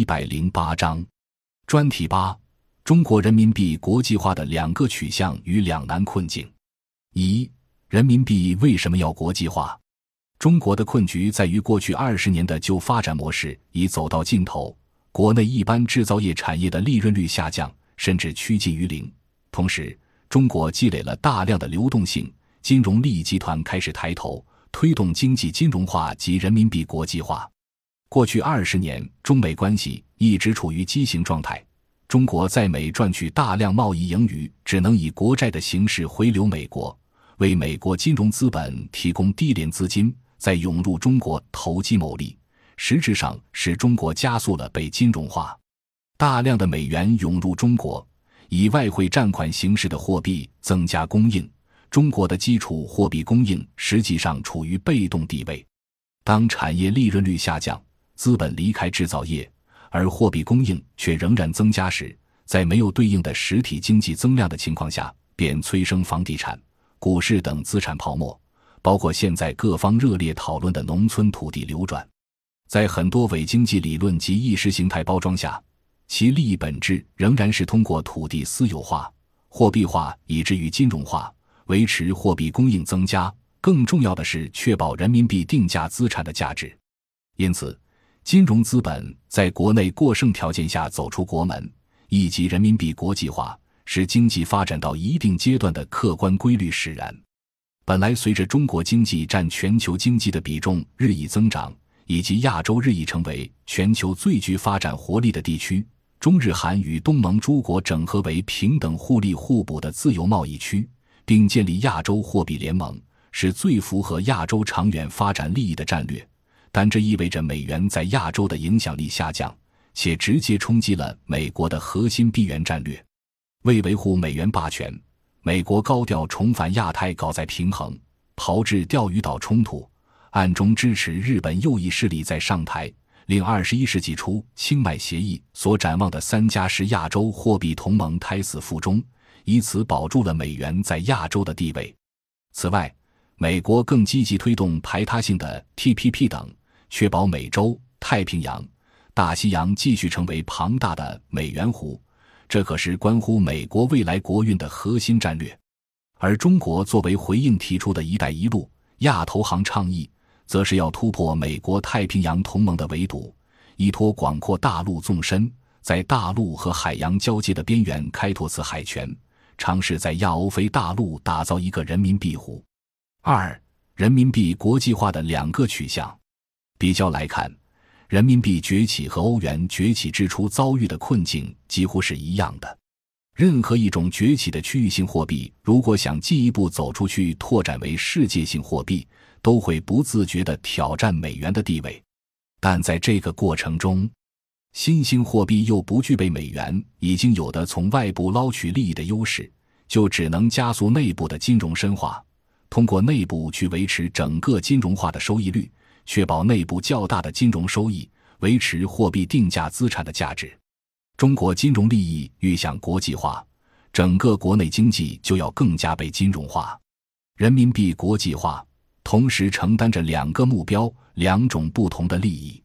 一百零八章，专题八：中国人民币国际化的两个取向与两难困境。一、人民币为什么要国际化？中国的困局在于，过去二十年的旧发展模式已走到尽头，国内一般制造业产业的利润率下降，甚至趋近于零。同时，中国积累了大量的流动性，金融利益集团开始抬头，推动经济金融化及人民币国际化。过去二十年，中美关系一直处于畸形状态。中国在美赚取大量贸易盈余，只能以国债的形式回流美国，为美国金融资本提供低廉资金，再涌入中国投机牟利，实质上使中国加速了被金融化。大量的美元涌入中国，以外汇占款形式的货币增加供应，中国的基础货币供应实际上处于被动地位。当产业利润率下降，资本离开制造业，而货币供应却仍然增加时，在没有对应的实体经济增量的情况下，便催生房地产、股市等资产泡沫，包括现在各方热烈讨论的农村土地流转。在很多伪经济理论及意识形态包装下，其利益本质仍然是通过土地私有化、货币化以至于金融化，维持货币供应增加。更重要的是，确保人民币定价资产的价值。因此。金融资本在国内过剩条件下走出国门，以及人民币国际化，是经济发展到一定阶段的客观规律使然。本来随着中国经济占全球经济的比重日益增长，以及亚洲日益成为全球最具发展活力的地区，中日韩与东盟诸国整合为平等互利互补的自由贸易区，并建立亚洲货币联盟，是最符合亚洲长远发展利益的战略。但这意味着美元在亚洲的影响力下降，且直接冲击了美国的核心币源战略。为维护美元霸权，美国高调重返亚太，搞在平衡，炮制钓鱼岛冲突，暗中支持日本右翼势力在上台，令二十一世纪初清迈协议所展望的三加十亚洲货币同盟胎死腹中，以此保住了美元在亚洲的地位。此外，美国更积极推动排他性的 TPP 等。确保美洲、太平洋、大西洋继续成为庞大的美元湖，这可是关乎美国未来国运的核心战略。而中国作为回应提出的一带一路、亚投行倡议，则是要突破美国太平洋同盟的围堵，依托广阔大陆纵深，在大陆和海洋交界的边缘开拓次海权，尝试在亚欧非大陆打造一个人民币湖。二、人民币国际化的两个取向。比较来看，人民币崛起和欧元崛起之初遭遇的困境几乎是一样的。任何一种崛起的区域性货币，如果想进一步走出去，拓展为世界性货币，都会不自觉地挑战美元的地位。但在这个过程中，新兴货币又不具备美元已经有的从外部捞取利益的优势，就只能加速内部的金融深化，通过内部去维持整个金融化的收益率。确保内部较大的金融收益，维持货币定价资产的价值。中国金融利益欲向国际化，整个国内经济就要更加被金融化。人民币国际化同时承担着两个目标，两种不同的利益。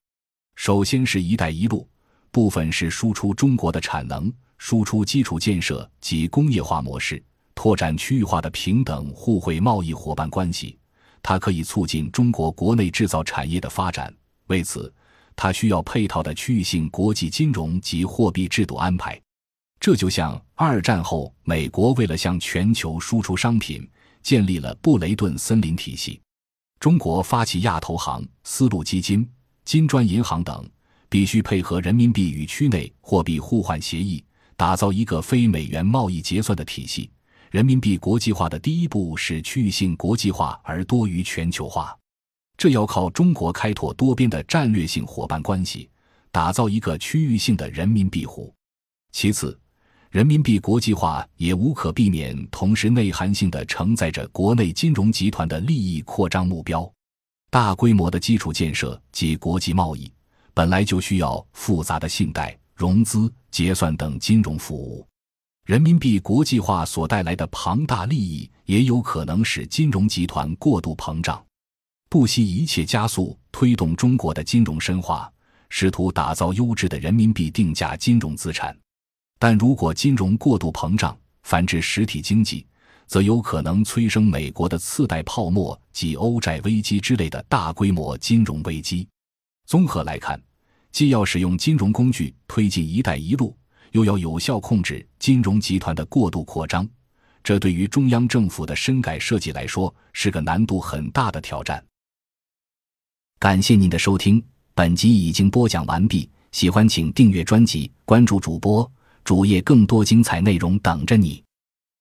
首先是一带一路，部分是输出中国的产能，输出基础建设及工业化模式，拓展区域化的平等互惠贸易伙伴关系。它可以促进中国国内制造产业的发展，为此，它需要配套的区域性国际金融及货币制度安排。这就像二战后美国为了向全球输出商品，建立了布雷顿森林体系。中国发起亚投行、丝路基金、金砖银行等，必须配合人民币与区内货币互换协议，打造一个非美元贸易结算的体系。人民币国际化的第一步是区域性国际化，而多于全球化。这要靠中国开拓多边的战略性伙伴关系，打造一个区域性的人民币湖。其次，人民币国际化也无可避免同时内涵性的承载着国内金融集团的利益扩张目标。大规模的基础建设及国际贸易本来就需要复杂的信贷、融资、结算等金融服务。人民币国际化所带来的庞大利益，也有可能使金融集团过度膨胀，不惜一切加速推动中国的金融深化，试图打造优质的人民币定价金融资产。但如果金融过度膨胀，反制实体经济，则有可能催生美国的次贷泡沫及欧债危机之类的大规模金融危机。综合来看，既要使用金融工具推进“一带一路”，又要有效控制金融集团的过度扩张，这对于中央政府的深改设计来说是个难度很大的挑战。感谢您的收听，本集已经播讲完毕。喜欢请订阅专辑，关注主播主页，更多精彩内容等着你。